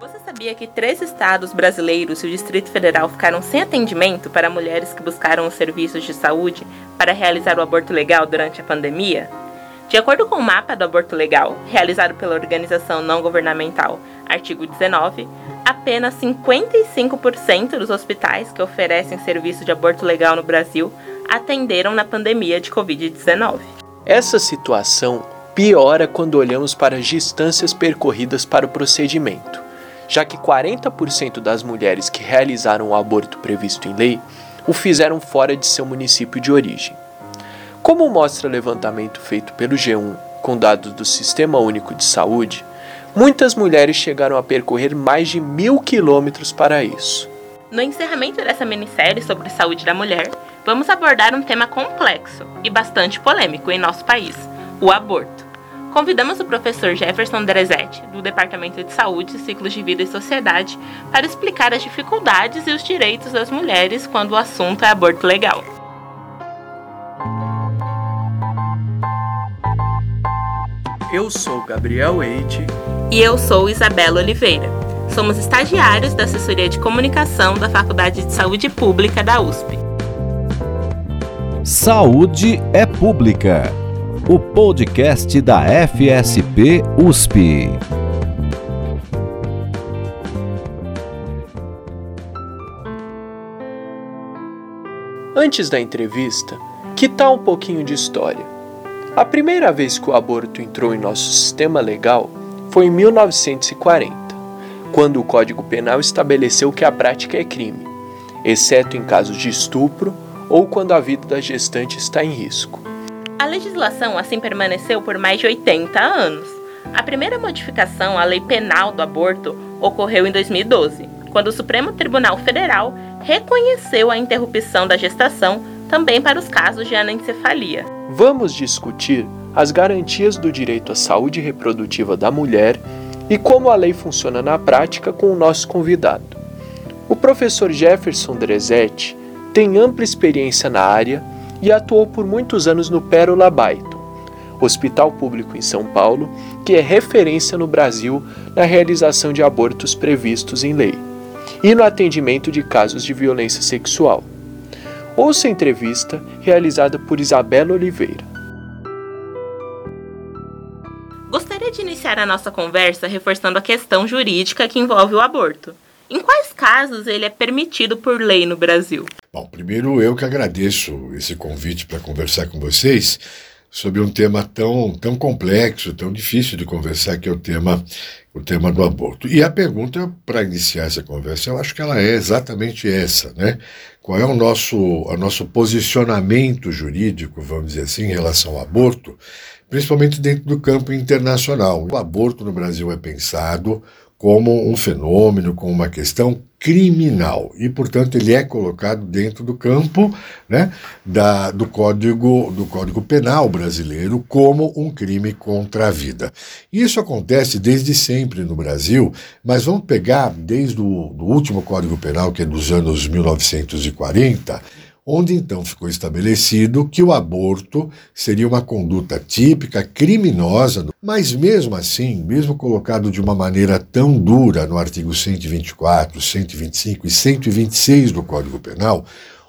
Você sabia que três estados brasileiros e o Distrito Federal ficaram sem atendimento para mulheres que buscaram os serviços de saúde para realizar o aborto legal durante a pandemia? De acordo com o mapa do aborto legal, realizado pela organização não governamental Artigo 19, apenas 55% dos hospitais que oferecem serviço de aborto legal no Brasil atenderam na pandemia de Covid-19. Essa situação piora quando olhamos para as distâncias percorridas para o procedimento, já que 40% das mulheres que realizaram o aborto previsto em lei o fizeram fora de seu município de origem. Como mostra o levantamento feito pelo G1 com dados do Sistema Único de Saúde, muitas mulheres chegaram a percorrer mais de mil quilômetros para isso. No encerramento dessa minissérie sobre saúde da mulher, vamos abordar um tema complexo e bastante polêmico em nosso país: o aborto. Convidamos o professor Jefferson Drezetti, do Departamento de Saúde, Ciclos de Vida e Sociedade, para explicar as dificuldades e os direitos das mulheres quando o assunto é aborto legal. Eu sou Gabriel Eite. E eu sou Isabela Oliveira. Somos estagiários da Assessoria de Comunicação da Faculdade de Saúde Pública da USP. Saúde é Pública, o podcast da FSP USP. Antes da entrevista, que tal um pouquinho de história? A primeira vez que o aborto entrou em nosso sistema legal foi em 1940, quando o Código Penal estabeleceu que a prática é crime, exceto em casos de estupro ou quando a vida da gestante está em risco. A legislação assim permaneceu por mais de 80 anos. A primeira modificação à lei penal do aborto ocorreu em 2012, quando o Supremo Tribunal Federal reconheceu a interrupção da gestação também para os casos de anencefalia vamos discutir as garantias do direito à saúde reprodutiva da mulher e como a lei funciona na prática com o nosso convidado. O professor Jefferson Drezetti tem ampla experiência na área e atuou por muitos anos no Pérola Baiton, hospital público em São Paulo, que é referência no Brasil na realização de abortos previstos em lei e no atendimento de casos de violência sexual. Ouça a entrevista realizada por Isabela Oliveira. Gostaria de iniciar a nossa conversa reforçando a questão jurídica que envolve o aborto. Em quais casos ele é permitido por lei no Brasil? Bom, primeiro eu que agradeço esse convite para conversar com vocês sobre um tema tão, tão complexo, tão difícil de conversar, que é o tema, o tema do aborto. E a pergunta para iniciar essa conversa, eu acho que ela é exatamente essa, né? Qual é o nosso, o nosso posicionamento jurídico, vamos dizer assim, em relação ao aborto, principalmente dentro do campo internacional. O aborto no Brasil é pensado como um fenômeno, como uma questão criminal e, portanto, ele é colocado dentro do campo né, da, do, código, do Código Penal brasileiro como um crime contra a vida. Isso acontece desde sempre no Brasil, mas vamos pegar desde o do último Código Penal, que é dos anos 1940, onde então ficou estabelecido que o aborto seria uma conduta típica criminosa, mas mesmo assim, mesmo colocado de uma maneira tão dura no artigo 124, 125 e 126 do Código Penal,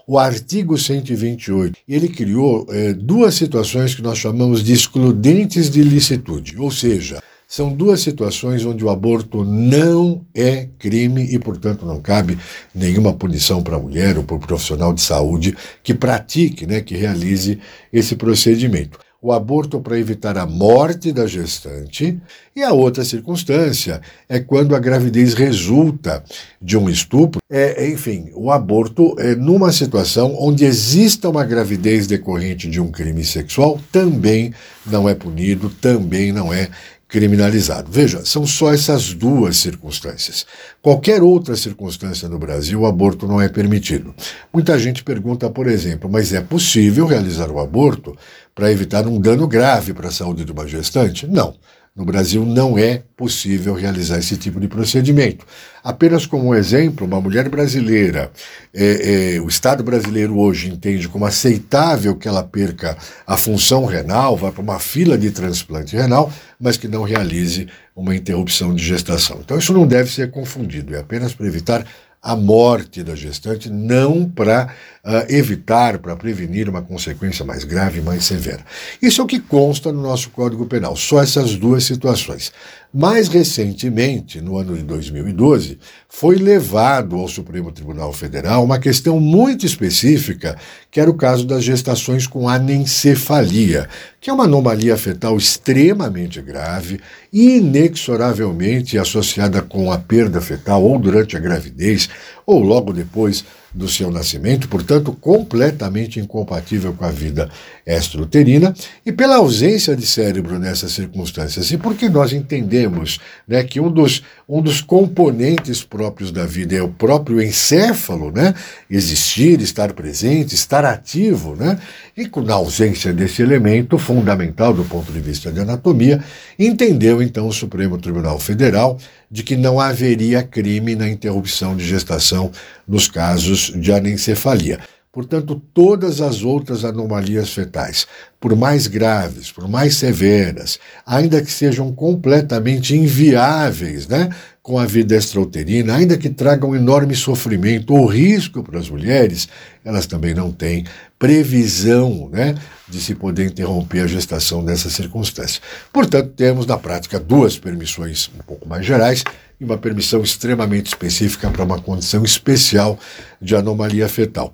o artigo 128, ele criou é, duas situações que nós chamamos de excludentes de licitude, ou seja, são duas situações onde o aborto não é crime e, portanto, não cabe nenhuma punição para a mulher ou para o profissional de saúde que pratique, né, que realize esse procedimento. O aborto para evitar a morte da gestante, e a outra circunstância é quando a gravidez resulta de um estupro. É, enfim, o aborto é numa situação onde exista uma gravidez decorrente de um crime sexual também não é punido, também não é criminalizado. Veja, são só essas duas circunstâncias. Qualquer outra circunstância no Brasil, o aborto não é permitido. Muita gente pergunta, por exemplo, mas é possível realizar o aborto para evitar um dano grave para a saúde de uma gestante? Não. No Brasil não é possível realizar esse tipo de procedimento. Apenas como exemplo, uma mulher brasileira, é, é, o Estado brasileiro hoje entende como aceitável que ela perca a função renal, vá para uma fila de transplante renal, mas que não realize uma interrupção de gestação. Então isso não deve ser confundido, é apenas para evitar a morte da gestante, não para uh, evitar, para prevenir uma consequência mais grave, mais severa. Isso é o que consta no nosso Código Penal, só essas duas situações. Mais recentemente, no ano de 2012, foi levado ao Supremo Tribunal Federal uma questão muito específica, que era o caso das gestações com anencefalia, que é uma anomalia fetal extremamente grave, inexoravelmente associada com a perda fetal ou durante a gravidez ou logo depois do seu nascimento, portanto, completamente incompatível com a vida extrauterina, e pela ausência de cérebro nessas circunstâncias, e porque nós entendemos né, que um dos, um dos componentes próprios da vida é o próprio encéfalo, né, existir, estar presente, estar ativo, né, e na ausência desse elemento fundamental do ponto de vista de anatomia, entendeu então o Supremo Tribunal Federal de que não haveria crime na interrupção de gestação nos casos de anencefalia. Portanto, todas as outras anomalias fetais, por mais graves, por mais severas, ainda que sejam completamente inviáveis, né, com a vida extrauterina, ainda que tragam enorme sofrimento ou risco para as mulheres, elas também não têm previsão né, de se poder interromper a gestação nessa circunstância. Portanto, temos na prática duas permissões um pouco mais gerais e uma permissão extremamente específica para uma condição especial de anomalia fetal.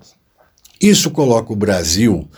Isso coloca o Brasil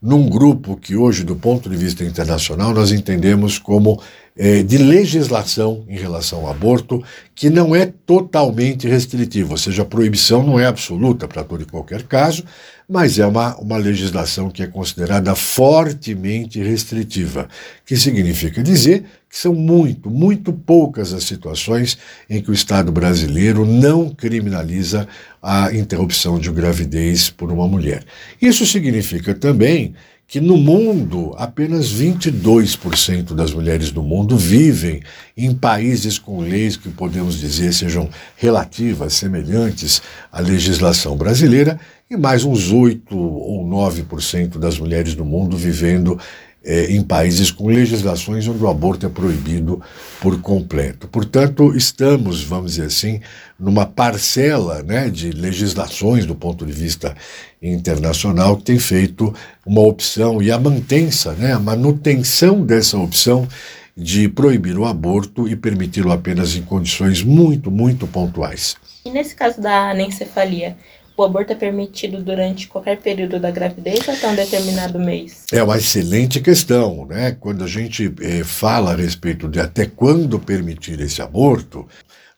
num grupo que hoje, do ponto de vista internacional, nós entendemos como é, de legislação em relação ao aborto, que não é totalmente restritiva, ou seja, a proibição não é absoluta para todo e qualquer caso, mas é uma, uma legislação que é considerada fortemente restritiva, que significa dizer que são muito, muito poucas as situações em que o Estado brasileiro não criminaliza a interrupção de gravidez por uma mulher. Isso significa também que no mundo apenas 22% das mulheres do mundo vivem em países com leis que podemos dizer sejam relativas, semelhantes à legislação brasileira, e mais uns 8 ou 9% das mulheres do mundo vivendo é, em países com legislações onde o aborto é proibido por completo. Portanto, estamos, vamos dizer assim, numa parcela né, de legislações do ponto de vista internacional que tem feito uma opção e a mantença, né, a manutenção dessa opção de proibir o aborto e permiti-lo apenas em condições muito, muito pontuais. E nesse caso da anencefalia, o aborto é permitido durante qualquer período da gravidez até um determinado mês? É uma excelente questão, né? Quando a gente eh, fala a respeito de até quando permitir esse aborto,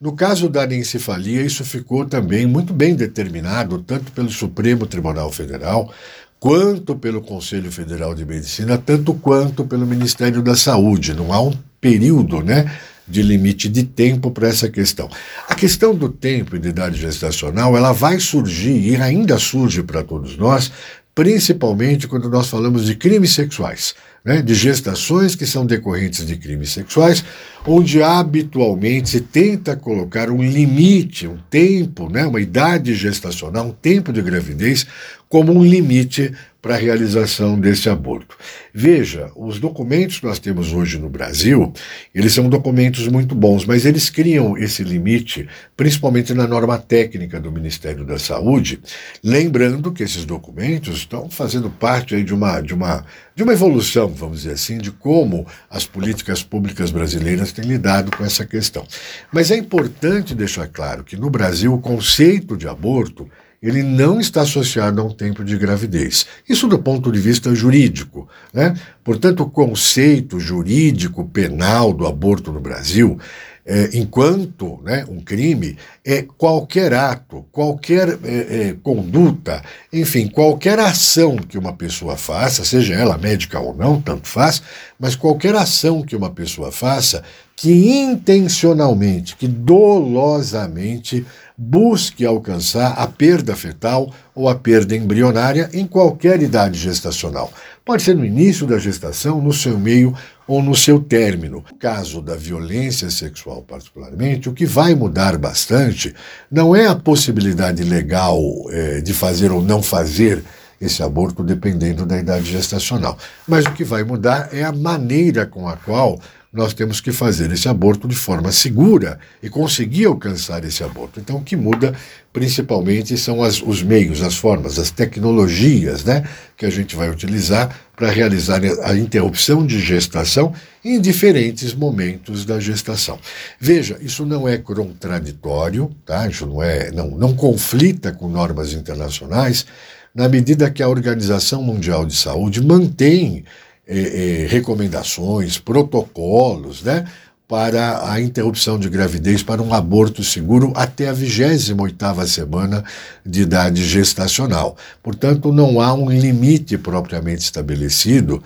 no caso da anencefalia, isso ficou também muito bem determinado, tanto pelo Supremo Tribunal Federal, quanto pelo Conselho Federal de Medicina, tanto quanto pelo Ministério da Saúde. Não há um período, né? De limite de tempo para essa questão. A questão do tempo e de idade gestacional, ela vai surgir e ainda surge para todos nós, principalmente quando nós falamos de crimes sexuais, né, de gestações que são decorrentes de crimes sexuais, onde habitualmente se tenta colocar um limite, um tempo, né, uma idade gestacional, um tempo de gravidez, como um limite para a realização desse aborto. Veja, os documentos que nós temos hoje no Brasil, eles são documentos muito bons, mas eles criam esse limite, principalmente na norma técnica do Ministério da Saúde, lembrando que esses documentos estão fazendo parte de uma, de uma, de uma evolução, vamos dizer assim, de como as políticas públicas brasileiras têm lidado com essa questão. Mas é importante deixar claro que no Brasil o conceito de aborto ele não está associado a um tempo de gravidez. Isso do ponto de vista jurídico. Né? Portanto, o conceito jurídico penal do aborto no Brasil, é, enquanto né, um crime, é qualquer ato, qualquer é, é, conduta, enfim, qualquer ação que uma pessoa faça, seja ela médica ou não, tanto faz, mas qualquer ação que uma pessoa faça que intencionalmente, que dolosamente busque alcançar a perda fetal ou a perda embrionária em qualquer idade gestacional. Pode ser no início da gestação, no seu meio ou no seu término. No caso da violência sexual, particularmente, o que vai mudar bastante não é a possibilidade legal é, de fazer ou não fazer esse aborto dependendo da idade gestacional. Mas o que vai mudar é a maneira com a qual nós temos que fazer esse aborto de forma segura e conseguir alcançar esse aborto. Então, o que muda principalmente são as, os meios, as formas, as tecnologias né, que a gente vai utilizar para realizar a interrupção de gestação em diferentes momentos da gestação. Veja, isso não é contraditório, tá? isso não, é, não, não conflita com normas internacionais, na medida que a Organização Mundial de Saúde mantém eh, eh, recomendações, protocolos, né, para a interrupção de gravidez para um aborto seguro até a 28ª semana de idade gestacional. Portanto, não há um limite propriamente estabelecido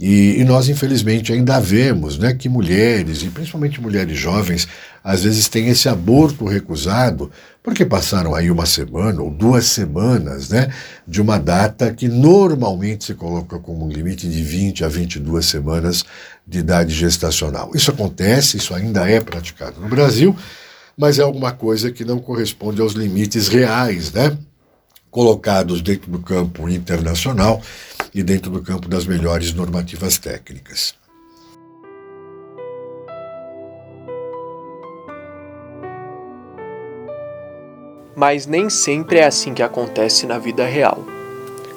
e, e, nós, infelizmente, ainda vemos né, que mulheres, e principalmente mulheres jovens, às vezes têm esse aborto recusado, porque passaram aí uma semana ou duas semanas né, de uma data que normalmente se coloca como um limite de 20 a 22 semanas de idade gestacional. Isso acontece, isso ainda é praticado no Brasil, mas é alguma coisa que não corresponde aos limites reais, né? colocados dentro do campo internacional e dentro do campo das melhores normativas técnicas. Mas nem sempre é assim que acontece na vida real.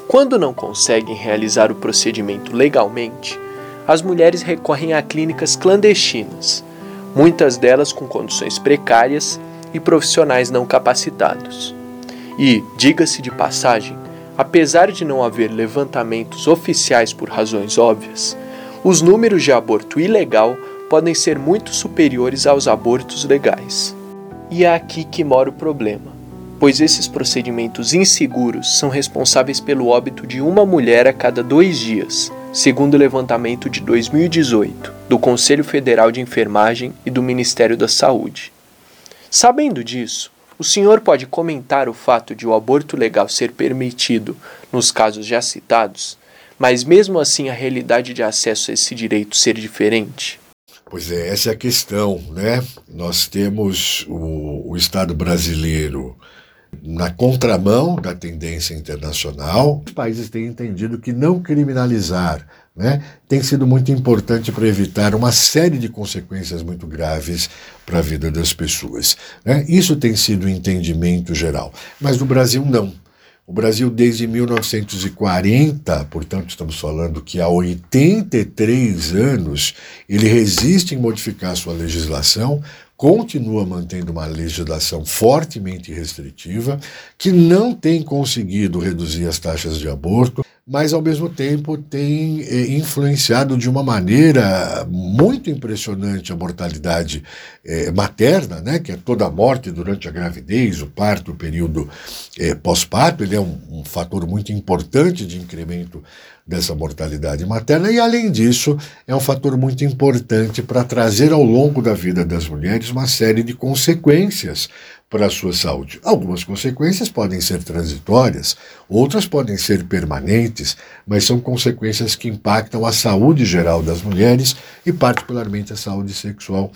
Quando não conseguem realizar o procedimento legalmente, as mulheres recorrem a clínicas clandestinas, muitas delas com condições precárias e profissionais não capacitados. E, diga-se de passagem, apesar de não haver levantamentos oficiais por razões óbvias, os números de aborto ilegal podem ser muito superiores aos abortos legais. E é aqui que mora o problema, pois esses procedimentos inseguros são responsáveis pelo óbito de uma mulher a cada dois dias, segundo o levantamento de 2018 do Conselho Federal de Enfermagem e do Ministério da Saúde. Sabendo disso, o senhor pode comentar o fato de o aborto legal ser permitido nos casos já citados, mas mesmo assim a realidade de acesso a esse direito ser diferente? Pois é, essa é a questão, né? Nós temos o, o Estado brasileiro na contramão da tendência internacional. Os países têm entendido que não criminalizar né, tem sido muito importante para evitar uma série de consequências muito graves para a vida das pessoas. Né? Isso tem sido o entendimento geral. Mas no Brasil, não. O Brasil, desde 1940, portanto, estamos falando que há 83 anos, ele resiste em modificar sua legislação, continua mantendo uma legislação fortemente restritiva, que não tem conseguido reduzir as taxas de aborto, mas ao mesmo tempo tem eh, influenciado de uma maneira muito impressionante a mortalidade eh, materna, né, que é toda a morte durante a gravidez, o parto, o período eh, pós-parto, ele é um, um fator muito importante de incremento dessa mortalidade materna e, além disso, é um fator muito importante para trazer ao longo da vida das mulheres uma série de consequências para a sua saúde. Algumas consequências podem ser transitórias, outras podem ser permanentes, mas são consequências que impactam a saúde geral das mulheres e, particularmente, a saúde sexual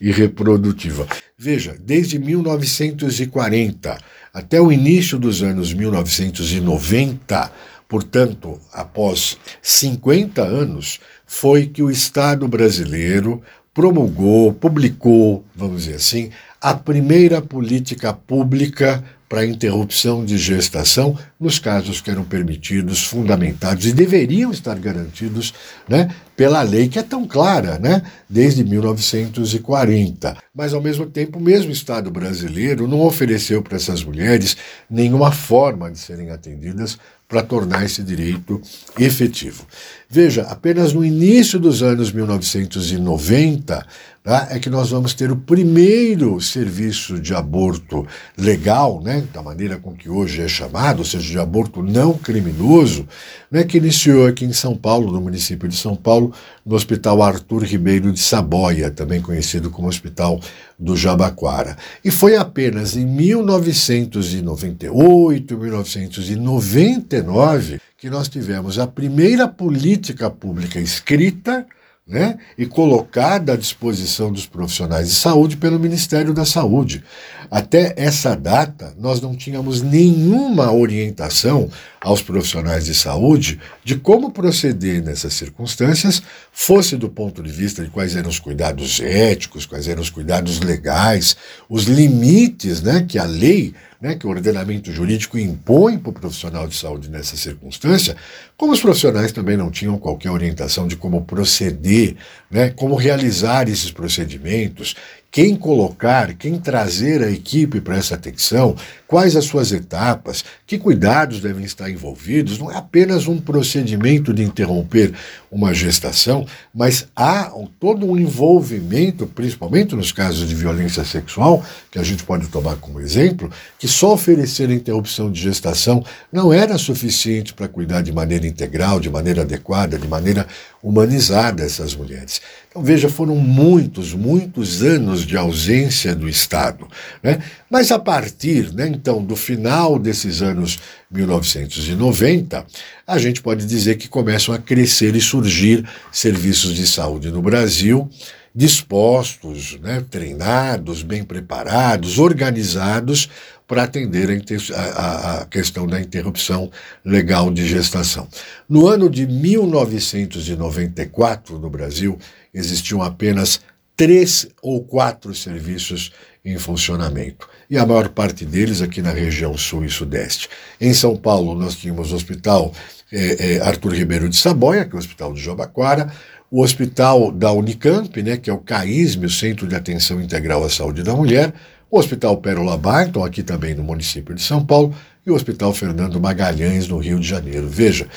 e reprodutiva. Veja, desde 1940 até o início dos anos 1990, portanto, após 50 anos, foi que o Estado brasileiro promulgou, publicou, vamos dizer assim, a primeira política pública para interrupção de gestação nos casos que eram permitidos, fundamentados e deveriam estar garantidos né, pela lei que é tão clara, né, desde 1940. Mas, ao mesmo tempo, o mesmo Estado brasileiro não ofereceu para essas mulheres nenhuma forma de serem atendidas para tornar esse direito efetivo. Veja, apenas no início dos anos 1990 tá, é que nós vamos ter o primeiro serviço de aborto legal, né, da maneira com que hoje é chamado, ou seja, de aborto não criminoso, né, que iniciou aqui em São Paulo, no município de São Paulo, no Hospital Arthur Ribeiro de Saboia, também conhecido como Hospital do Jabaquara. E foi apenas em 1998, 1999 que nós tivemos a primeira política pública escrita né, e colocada à disposição dos profissionais de saúde pelo Ministério da Saúde. Até essa data, nós não tínhamos nenhuma orientação aos profissionais de saúde de como proceder nessas circunstâncias, fosse do ponto de vista de quais eram os cuidados éticos, quais eram os cuidados legais, os limites né, que a lei né, que o ordenamento jurídico impõe para o profissional de saúde nessa circunstância, como os profissionais também não tinham qualquer orientação de como proceder, né, como realizar esses procedimentos, quem colocar, quem trazer a equipe para essa atenção, quais as suas etapas, que cuidados devem estar envolvidos. Não é apenas um procedimento de interromper uma gestação, mas há todo um envolvimento, principalmente nos casos de violência sexual, que a gente pode tomar como exemplo, que só oferecer a interrupção de gestação não era suficiente para cuidar de maneira integral, de maneira adequada, de maneira humanizada essas mulheres. Então, veja, foram muitos, muitos anos de ausência do Estado. Né? Mas a partir, né, então, do final desses anos 1990, a gente pode dizer que começam a crescer e surgir serviços de saúde no Brasil dispostos, né, treinados, bem preparados, organizados para atender a, a, questão da interrupção legal de gestação. No ano de 1994, no Brasil, existiam apenas três ou quatro serviços em funcionamento, e a maior parte deles aqui na região sul e sudeste. Em São Paulo, nós tínhamos o Hospital é, é, Arthur Ribeiro de Saboia, que é o Hospital de Jobaquara, o Hospital da Unicamp, né, que é o CAISM, o Centro de Atenção Integral à Saúde da Mulher, o Hospital Pérola Barton, aqui também no município de São Paulo, e o Hospital Fernando Magalhães, no Rio de Janeiro. Veja,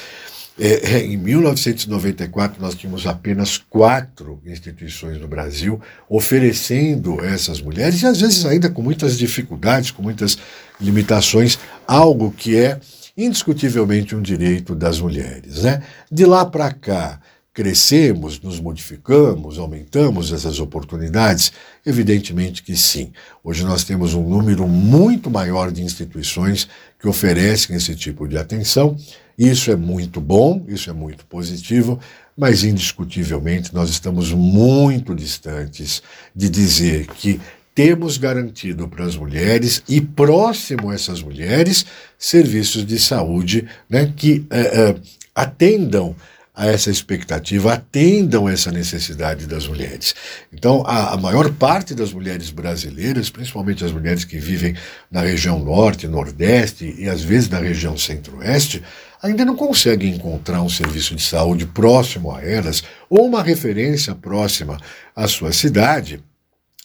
é, é, em 1994, nós tínhamos apenas quatro instituições no Brasil oferecendo a essas mulheres, e às vezes ainda com muitas dificuldades, com muitas limitações, algo que é indiscutivelmente um direito das mulheres. Né? De lá para cá, crescemos, nos modificamos, aumentamos essas oportunidades? Evidentemente que sim. Hoje nós temos um número muito maior de instituições que oferecem esse tipo de atenção. Isso é muito bom, isso é muito positivo, mas indiscutivelmente nós estamos muito distantes de dizer que temos garantido para as mulheres e próximo a essas mulheres serviços de saúde né, que é, é, atendam a essa expectativa, atendam essa necessidade das mulheres. Então, a, a, maior parte das mulheres brasileiras, principalmente as mulheres que vivem na região norte, nordeste e às vezes na região centro-oeste, ainda não conseguem encontrar um serviço de saúde próximo a elas ou uma referência próxima à sua cidade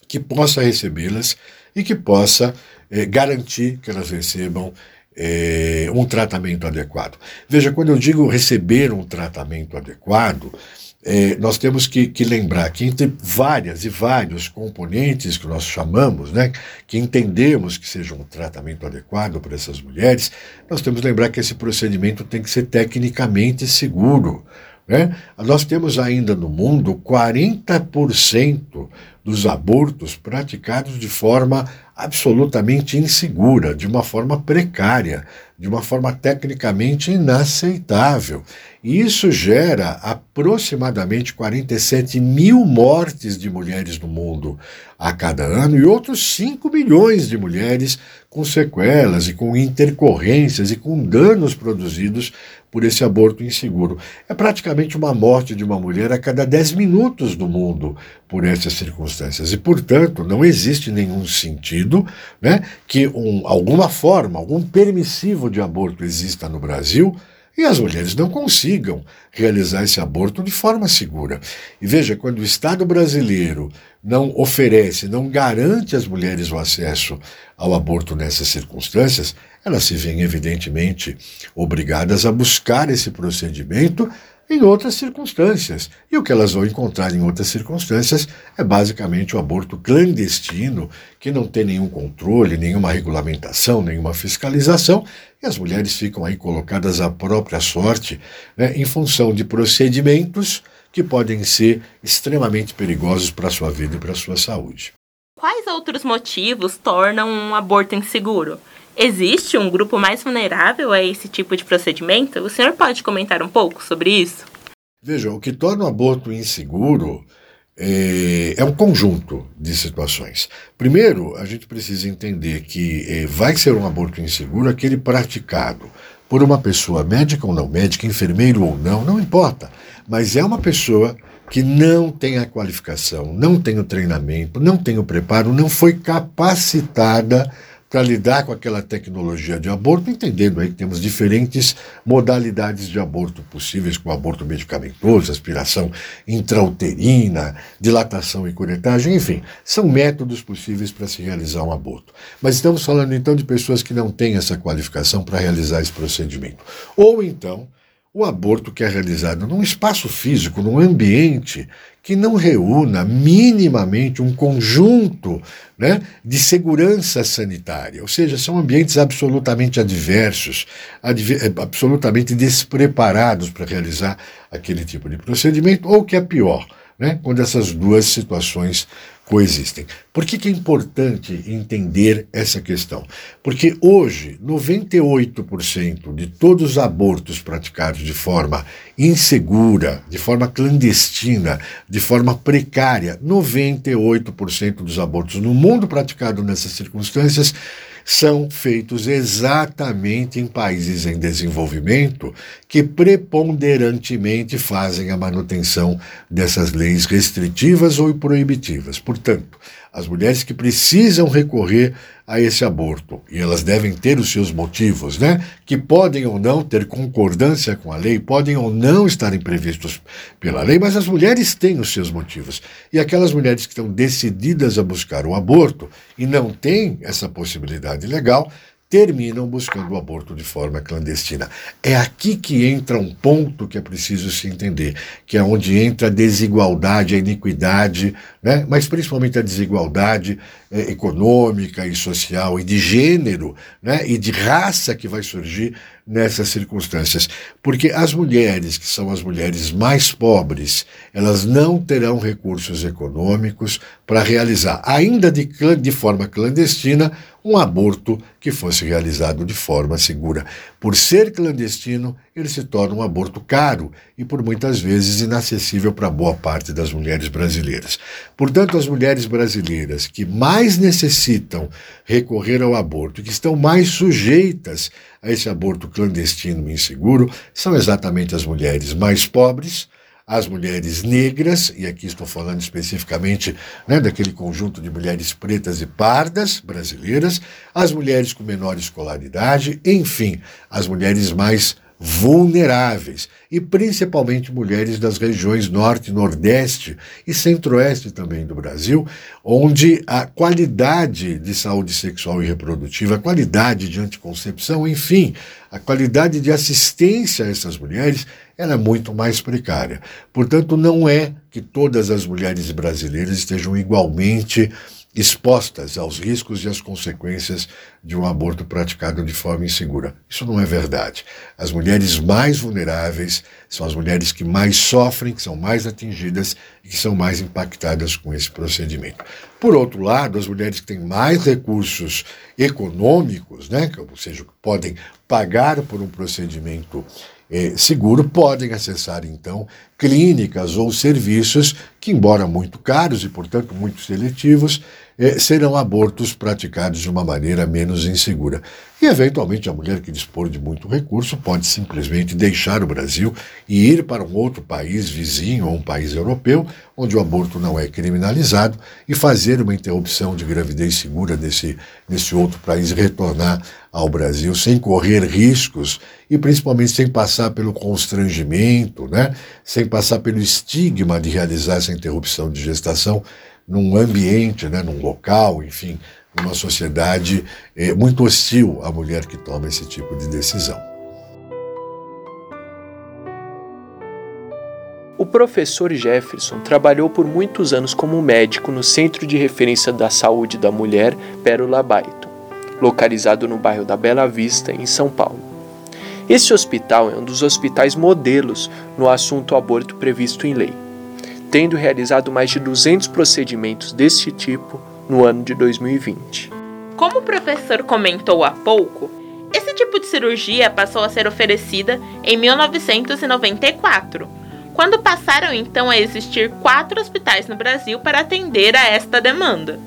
que possa recebê-las e que possa eh, garantir que elas recebam é, um tratamento adequado. Veja, quando eu digo receber um tratamento adequado, é, nós temos que, que, lembrar que entre várias e vários componentes que nós chamamos, né, que entendemos que seja um tratamento adequado para essas mulheres, nós temos que lembrar que esse procedimento tem que ser tecnicamente seguro. Né? Nós temos ainda no mundo 40% dos abortos praticados de forma absolutamente insegura, de uma forma precária, de uma forma tecnicamente inaceitável. E isso gera aproximadamente 47 mil mortes de mulheres no mundo a cada ano e outros 5 milhões de mulheres com sequelas e com intercorrências e com danos produzidos por esse aborto inseguro. É praticamente uma morte de uma mulher a cada 10 minutos no mundo por essas circunstâncias. E, portanto, não existe nenhum sentido né, que um, alguma forma, algum permissivo de aborto exista no Brasil e as mulheres não consigam realizar esse aborto de forma segura. E veja, quando o Estado brasileiro não oferece, não garante às mulheres o acesso ao aborto nessas circunstâncias, elas se veem evidentemente obrigadas a buscar esse procedimento em outras circunstâncias. E o que elas vão encontrar em outras circunstâncias é basicamente o aborto clandestino, que não tem nenhum controle, nenhuma regulamentação, nenhuma fiscalização, e as mulheres ficam aí colocadas à própria sorte né, em função de procedimentos que podem ser extremamente perigosos para a sua vida e para a sua saúde. Quais outros motivos tornam um aborto inseguro? Existe um grupo mais vulnerável a esse tipo de procedimento? O senhor pode comentar um pouco sobre isso? Veja, o que torna o aborto inseguro é, é um conjunto de situações. Primeiro, a gente precisa entender que é, vai ser um aborto inseguro aquele praticado por uma pessoa médica ou não médica, enfermeiro ou não, não importa, mas é uma pessoa que não tem a qualificação, não tem o treinamento, não tem o preparo, não foi capacitada para lidar com aquela tecnologia de aborto, entendendo aí que temos diferentes modalidades de aborto possíveis, como aborto medicamentoso, aspiração intrauterina, dilatação e curetagem, enfim, são métodos possíveis para se realizar um aborto. Mas estamos falando então de pessoas que não têm essa qualificação para realizar esse procedimento. Ou então, o aborto que é realizado num espaço físico, num ambiente que não reúna minimamente um conjunto né, de segurança sanitária, ou seja, são ambientes absolutamente adversos, adver eh, absolutamente despreparados para realizar aquele tipo de procedimento, ou que é pior, né, quando essas duas situações coexistem. Por que, que é importante entender essa questão? Porque hoje, 98% de todos os abortos praticados de forma insegura, de forma clandestina, de forma precária, 98% dos abortos no mundo praticados nessas circunstâncias são feitos exatamente em países em desenvolvimento que preponderantemente fazem a manutenção dessas leis restritivas ou proibitivas. Portanto, as mulheres que precisam recorrer a esse aborto, e elas devem ter os seus motivos, né? Que podem ou não ter concordância com a lei, podem ou não estarem previstos pela lei, mas as mulheres têm os seus motivos. E aquelas mulheres que estão decididas a buscar o aborto e não têm essa possibilidade legal, terminam buscando o aborto de forma clandestina. É aqui que entra um ponto que é preciso se entender, que é onde entra a desigualdade, a iniquidade, né? mas principalmente a desigualdade é, econômica e social e de gênero né? e de raça que vai surgir nessas circunstâncias. Porque as mulheres, que são as mulheres mais pobres, elas não terão recursos econômicos para realizar, ainda de, de forma clandestina, um aborto que fosse realizado de forma segura. Por ser clandestino, ele se torna um aborto caro e, por muitas vezes, inacessível para boa parte das mulheres brasileiras. Portanto, as mulheres brasileiras que mais necessitam recorrer ao aborto e que estão mais sujeitas a esse aborto clandestino e inseguro são exatamente as mulheres mais pobres as mulheres negras, e aqui estou falando especificamente né, daquele conjunto de mulheres pretas e pardas brasileiras, as mulheres com menor escolaridade, enfim, as mulheres mais vulneráveis, e principalmente mulheres das regiões norte, nordeste e centro-oeste também do Brasil, onde a qualidade de saúde sexual e reprodutiva, a qualidade de anticoncepção, enfim, a qualidade de assistência a essas mulheres, é muito mais precária. Portanto, não é que todas as mulheres brasileiras estejam igualmente expostas aos riscos e às consequências de um aborto praticado de forma insegura. Isso não é verdade. As mulheres mais vulneráveis são as mulheres que mais sofrem, que são mais atingidas e que são mais impactadas com esse procedimento. Por outro lado, as mulheres que têm mais recursos econômicos, né, ou seja, podem pagar por um procedimento é, seguro podem acessar, então, clínicas ou serviços que, embora muito caros e, portanto, muito seletivos, é, serão abortos praticados de uma maneira menos insegura. E, eventualmente, a mulher que dispor de muito recurso pode simplesmente deixar o Brasil e ir para um outro país vizinho ou um país europeu, onde o aborto não é criminalizado, e fazer uma interrupção de gravidez segura nesse, nesse outro país, retornar ao Brasil sem correr riscos e principalmente sem passar pelo constrangimento, né? sem passar pelo estigma de realizar essa interrupção de gestação num ambiente, né, num local, enfim, numa sociedade é, muito hostil à mulher que toma esse tipo de decisão. O professor Jefferson trabalhou por muitos anos como médico no Centro de Referência da Saúde da Mulher Pérola Baito, localizado no bairro da Bela Vista, em São Paulo. Esse hospital é um dos hospitais modelos no assunto aborto previsto em lei tendo realizado mais de 200 procedimentos desse tipo no ano de 2020. Como o professor comentou há pouco, esse tipo de cirurgia passou a ser oferecida em 1994, quando passaram então a existir quatro hospitais no Brasil para atender a esta demanda: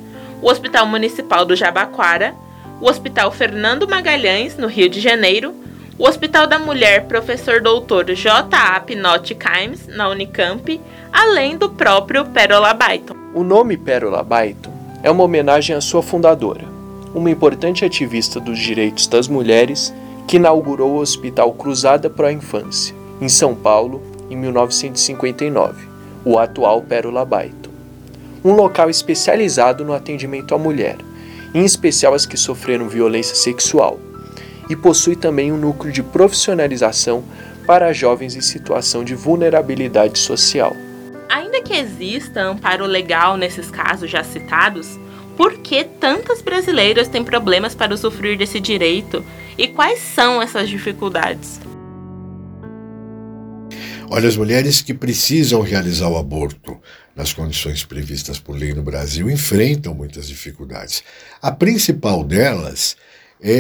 o Hospital Municipal do Jabaquara, o Hospital Fernando Magalhães, no Rio de Janeiro, o Hospital da Mulher Professor Doutor J.A. Pinotti Kimes, na Unicamp, além do próprio Pérola Baiton. O nome Pérola Baiton é uma homenagem à sua fundadora, uma importante ativista dos direitos das mulheres que inaugurou o Hospital Cruzada para a Infância, em São Paulo, em 1959, o atual Pérola Baiton. Um local especializado no atendimento à mulher, em especial as que sofreram violência sexual, e possui também um núcleo de profissionalização para jovens em situação de vulnerabilidade social. Ainda que exista amparo legal nesses casos já citados, por que tantas brasileiras têm problemas para usufruir desse direito e quais são essas dificuldades? Olha, as mulheres que precisam realizar o aborto nas condições previstas por lei no Brasil enfrentam muitas dificuldades. A principal delas é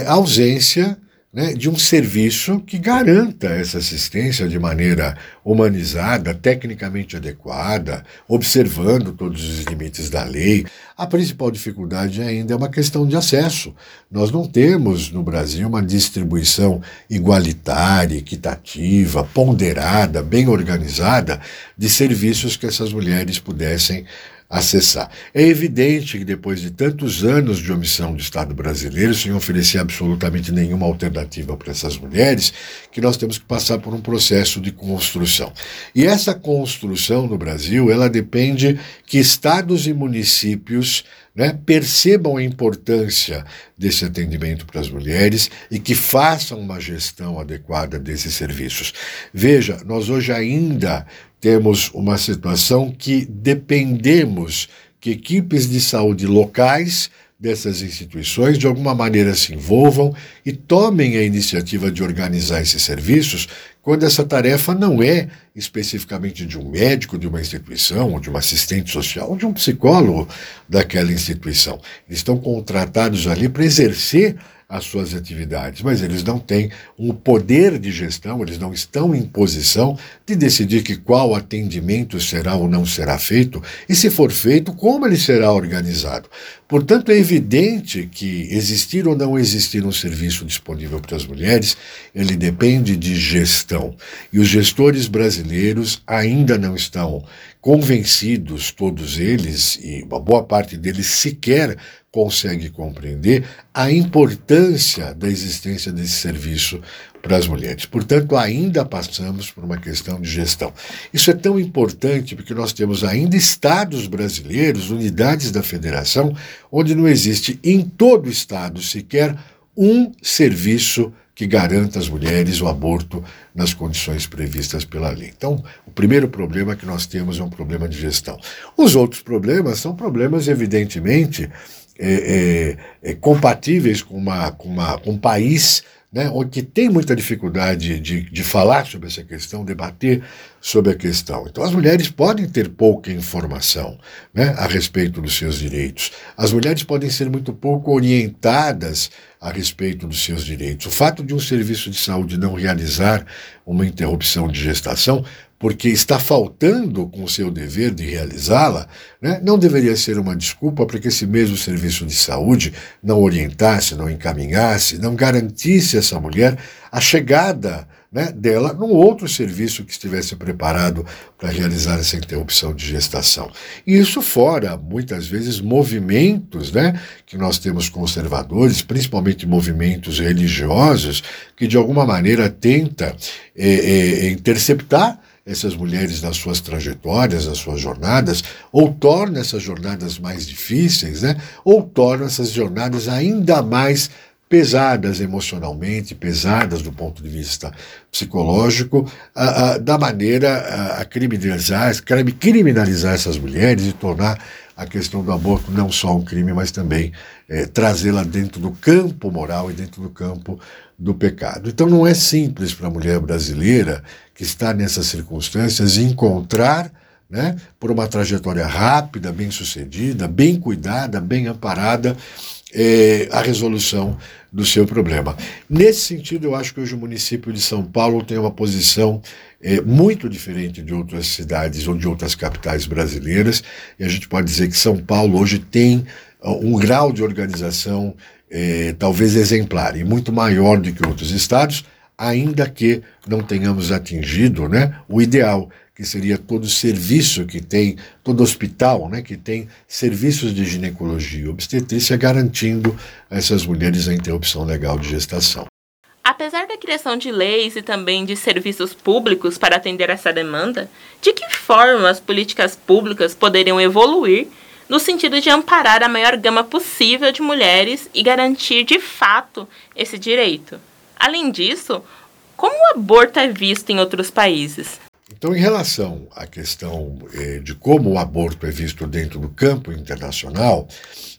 a ausência né, de um serviço que garanta essa assistência de maneira humanizada, tecnicamente adequada, observando todos os limites da lei. A principal dificuldade ainda é uma questão de acesso. Nós não temos no Brasil uma distribuição igualitária, equitativa, ponderada, bem organizada de serviços que essas mulheres pudessem acessar. É evidente que depois de tantos anos de omissão do Estado brasileiro, sem oferecer absolutamente nenhuma alternativa para essas mulheres, que nós temos que passar por um processo de construção. E essa construção no Brasil, ela depende que estados e municípios né, percebam a importância desse atendimento para as mulheres e que façam uma gestão adequada desses serviços. Veja, nós hoje ainda temos uma situação que dependemos que equipes de saúde locais dessas instituições de alguma maneira se envolvam e tomem a iniciativa de organizar esses serviços quando essa tarefa não é especificamente de um médico de uma instituição, ou de um assistente social, ou de um psicólogo daquela instituição. Eles estão contratados ali para exercer as suas atividades, mas eles não têm um poder de gestão, eles não estão em posição de decidir que qual atendimento será ou não será feito e, se for feito, como ele será organizado. Portanto, é evidente que existir ou não existir um serviço disponível para as mulheres, ele depende de gestão. E os gestores brasileiros ainda não estão convencidos, todos eles, e uma boa parte deles sequer consegue compreender a importância da existência desse serviço para as mulheres. Portanto, ainda passamos por uma questão de gestão. Isso é tão importante porque nós temos ainda estados brasileiros, unidades da federação, onde não existe em todo estado sequer um serviço que garanta às mulheres o aborto nas condições previstas pela lei. Então, o primeiro problema que nós temos é um problema de gestão. Os outros problemas são problemas, evidentemente, é, é, é, compatíveis com, uma, com, uma, com um país né, que tem muita dificuldade de, de falar sobre essa questão, debater sobre a questão. Então, as mulheres podem ter pouca informação né, a respeito dos seus direitos. As mulheres podem ser muito pouco orientadas a respeito dos seus direitos. O fato de um serviço de saúde não realizar uma interrupção de gestação porque está faltando com seu dever de realizá-la, né, não deveria ser uma desculpa para que esse mesmo serviço de saúde não orientasse, não encaminhasse, não garantisse a essa mulher a chegada né, dela num outro serviço que estivesse preparado para realizar essa interrupção de gestação. E isso fora, muitas vezes, movimentos né, que nós temos conservadores, principalmente movimentos religiosos, que de alguma maneira tenta é, é, interceptar essas mulheres nas suas trajetórias, nas suas jornadas, ou torna essas jornadas mais difíceis, né? ou torna essas jornadas ainda mais pesadas emocionalmente, pesadas do ponto de vista psicológico, a, a, da maneira a, criminalizar, criminalizar essas mulheres e tornar a questão do aborto não só um crime, mas também é, trazê-la dentro do campo moral e dentro do campo do pecado. Então não é simples para a mulher brasileira que está nessas circunstâncias encontrar, né, por uma trajetória rápida, bem sucedida, bem cuidada, bem amparada, é, a resolução do seu problema. Nesse sentido, eu acho que hoje o município de São Paulo tem uma posição é, muito diferente de outras cidades ou de outras capitais brasileiras, e a gente pode dizer que São Paulo hoje tem um grau de organização é, talvez exemplar e muito maior do que outros estados, ainda que não tenhamos atingido né, o ideal, que seria todo serviço que tem, todo hospital né, que tem serviços de ginecologia e obstetrícia garantindo a essas mulheres a interrupção legal de gestação. Apesar da criação de leis e também de serviços públicos para atender essa demanda, de que forma as políticas públicas poderiam evoluir no sentido de amparar a maior gama possível de mulheres e garantir de fato esse direito? Além disso, como o aborto é visto em outros países? Então, em relação à questão eh, de como o aborto é visto dentro do campo internacional,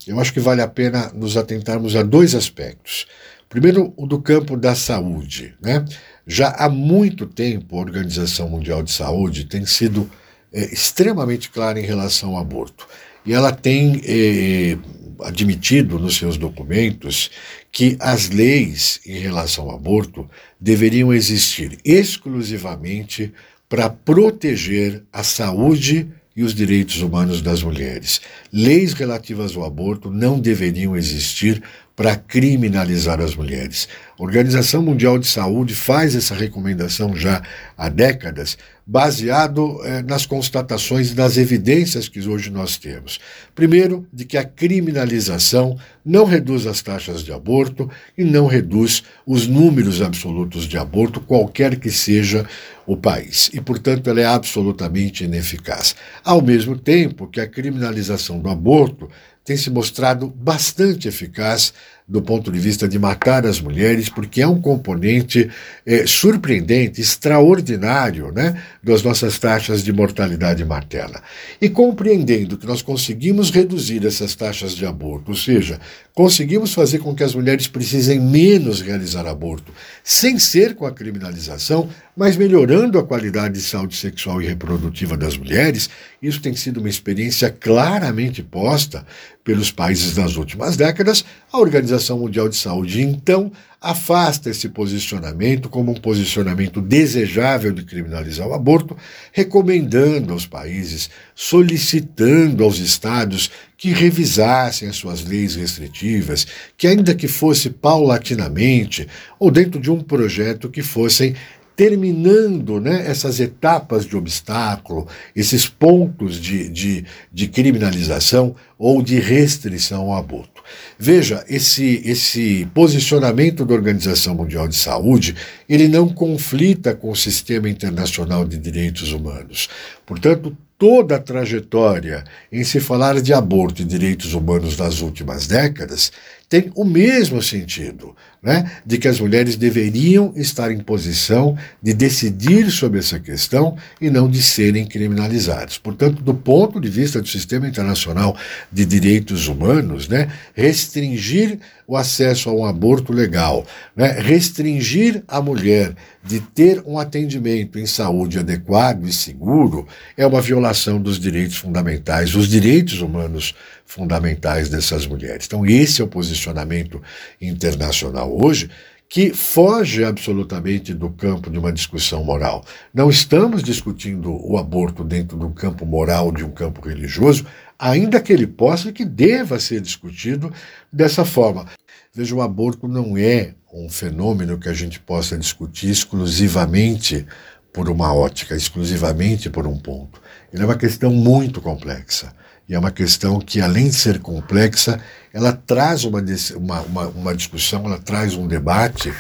eu acho que vale a pena nos atentarmos a dois aspectos. Primeiro, o do campo da saúde. Né? Já há muito tempo, a Organização Mundial de Saúde tem sido eh, extremamente clara em relação ao aborto. E ela tem eh, admitido nos seus documentos que as leis em relação ao aborto deveriam existir exclusivamente para proteger a saúde e os direitos humanos das mulheres. Leis relativas ao aborto não deveriam existir para criminalizar as mulheres. A Organização Mundial de Saúde faz essa recomendação já há décadas, baseado eh, nas constatações das evidências que hoje nós temos. Primeiro, de que a criminalização não reduz as taxas de aborto e não reduz os números absolutos de aborto, qualquer que seja o país. E, portanto, ela é absolutamente ineficaz. Ao mesmo tempo que a criminalização do aborto tem se mostrado bastante eficaz do ponto de vista de matar as mulheres, porque é um componente é, surpreendente, extraordinário, né, das nossas taxas de mortalidade materna. E compreendendo que nós conseguimos reduzir essas taxas de aborto, ou seja, conseguimos fazer com que as mulheres precisem menos realizar aborto, sem ser com a criminalização, mas melhorando a qualidade de saúde sexual e reprodutiva das mulheres, isso tem sido uma experiência claramente posta pelos países nas últimas décadas, a Organização Mundial de Saúde, então, afasta esse posicionamento como um posicionamento desejável de criminalizar o aborto, recomendando aos países, solicitando aos estados que revisassem as suas leis restritivas, que, ainda que fosse paulatinamente, ou dentro de um projeto que fossem terminando né, essas etapas de obstáculo, esses pontos de, de, de criminalização ou de restrição ao aborto. Veja, esse, esse posicionamento da Organização Mundial de Saúde, ele não conflita com o sistema internacional de direitos humanos. Portanto, toda a trajetória em se falar de aborto e direitos humanos nas últimas décadas tem o mesmo sentido, né? de que as mulheres deveriam estar em posição de decidir sobre essa questão e não de serem criminalizadas. Portanto, do ponto de vista do sistema internacional de direitos humanos, né, restringir o acesso a um aborto legal, né, restringir a mulher de ter um atendimento em saúde adequado e seguro é uma violação dos direitos fundamentais, os direitos humanos fundamentais dessas mulheres. Então, esse é o posicionamento internacional hoje que foge absolutamente do campo de uma discussão moral. Não estamos discutindo o aborto dentro do campo moral, de um campo religioso, ainda que ele possa e que deva ser discutido dessa forma. Veja, o aborto não é um fenômeno que a gente possa discutir exclusivamente por uma ótica, exclusivamente por um ponto. Ele é uma questão muito complexa. E é uma questão que, além de ser complexa, ela traz uma, uma, uma, uma discussão, ela traz um debate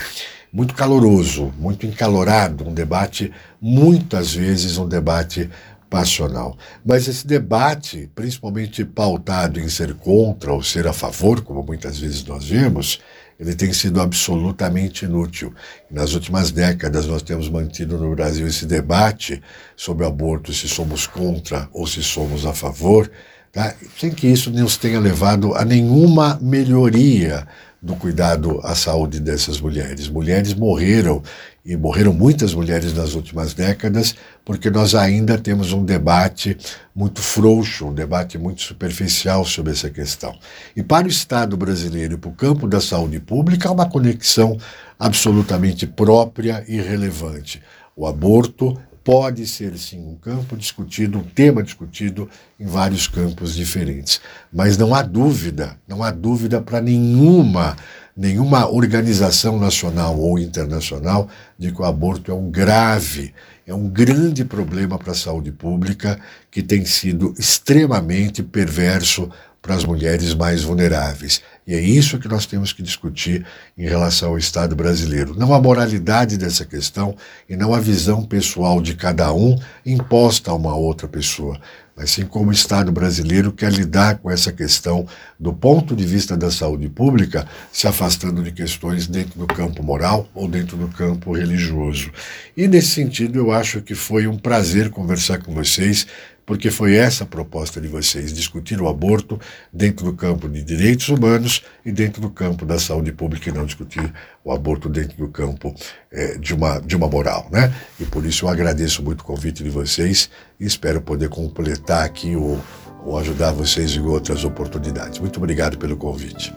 muito caloroso, muito encalorado, um debate, muitas vezes, um debate passional. Mas esse debate, principalmente pautado em ser contra ou ser a favor, como muitas vezes nós vemos, ele tem sido absolutamente inútil. Nas últimas décadas, nós temos mantido no Brasil esse debate sobre aborto, se somos contra ou se somos a favor, tá? sem que isso nos tenha levado a nenhuma melhoria do cuidado à saúde dessas mulheres. Mulheres morreram e morreram muitas mulheres nas últimas décadas, porque nós ainda temos um debate muito frouxo, um debate muito superficial sobre essa questão. E para o Estado brasileiro e para o campo da saúde pública, há uma conexão absolutamente própria e relevante. O aborto pode ser sim um campo discutido, um tema discutido em vários campos diferentes. Mas não há dúvida, não há dúvida para nenhuma nenhuma organização nacional ou internacional de que o aborto é um grave, é um grande problema para a saúde pública que tem sido extremamente perverso para as mulheres mais vulneráveis. E é isso que nós temos que discutir em relação ao Estado brasileiro. Não a moralidade dessa questão e não a visão pessoal de cada um imposta a uma outra pessoa, mas sim como o Estado brasileiro quer lidar com essa questão do ponto de vista da saúde pública, se afastando de questões dentro do campo moral ou dentro do campo religioso. E nesse sentido, eu acho que foi um prazer conversar com vocês porque foi essa a proposta de vocês, discutir o aborto dentro do campo de direitos humanos e dentro do campo da saúde pública e não discutir o aborto dentro do campo é, de, uma, de uma moral, né? E por isso eu agradeço muito o convite de vocês e espero poder completar aqui ou, ou ajudar vocês em outras oportunidades. Muito obrigado pelo convite.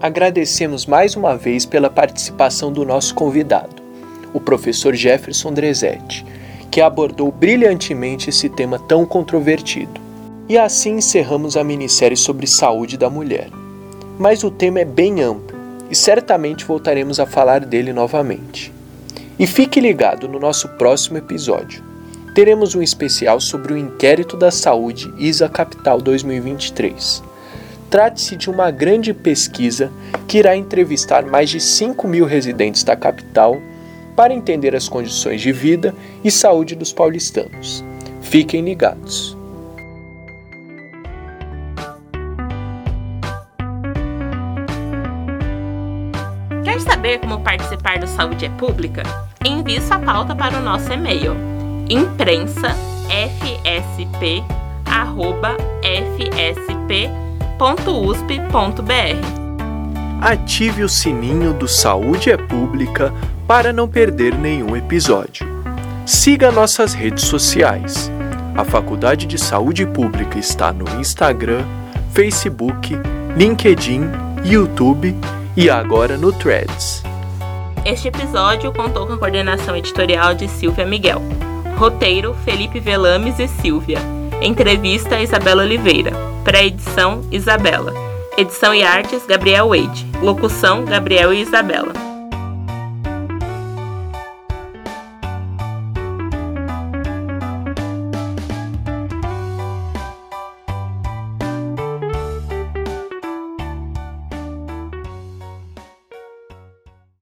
Agradecemos mais uma vez pela participação do nosso convidado, o professor Jefferson Drezetti que abordou brilhantemente esse tema tão controvertido. E assim encerramos a minissérie sobre saúde da mulher. Mas o tema é bem amplo e certamente voltaremos a falar dele novamente. E fique ligado no nosso próximo episódio. Teremos um especial sobre o Inquérito da Saúde ISA Capital 2023. Trate-se de uma grande pesquisa que irá entrevistar mais de 5 mil residentes da capital para entender as condições de vida e saúde dos paulistanos. Fiquem ligados. Quer saber como participar do Saúde é Pública? Envie sua pauta para o nosso e-mail imprensafsp@fsp.usp.br. Ative o sininho do Saúde é Pública para não perder nenhum episódio. Siga nossas redes sociais. A Faculdade de Saúde Pública está no Instagram, Facebook, LinkedIn, YouTube e agora no Threads. Este episódio contou com a coordenação editorial de Silvia Miguel. Roteiro: Felipe Velames e Silvia. Entrevista: Isabela Oliveira. Pré-edição: Isabela. Edição e artes: Gabriel Wade. Locução: Gabriel e Isabela.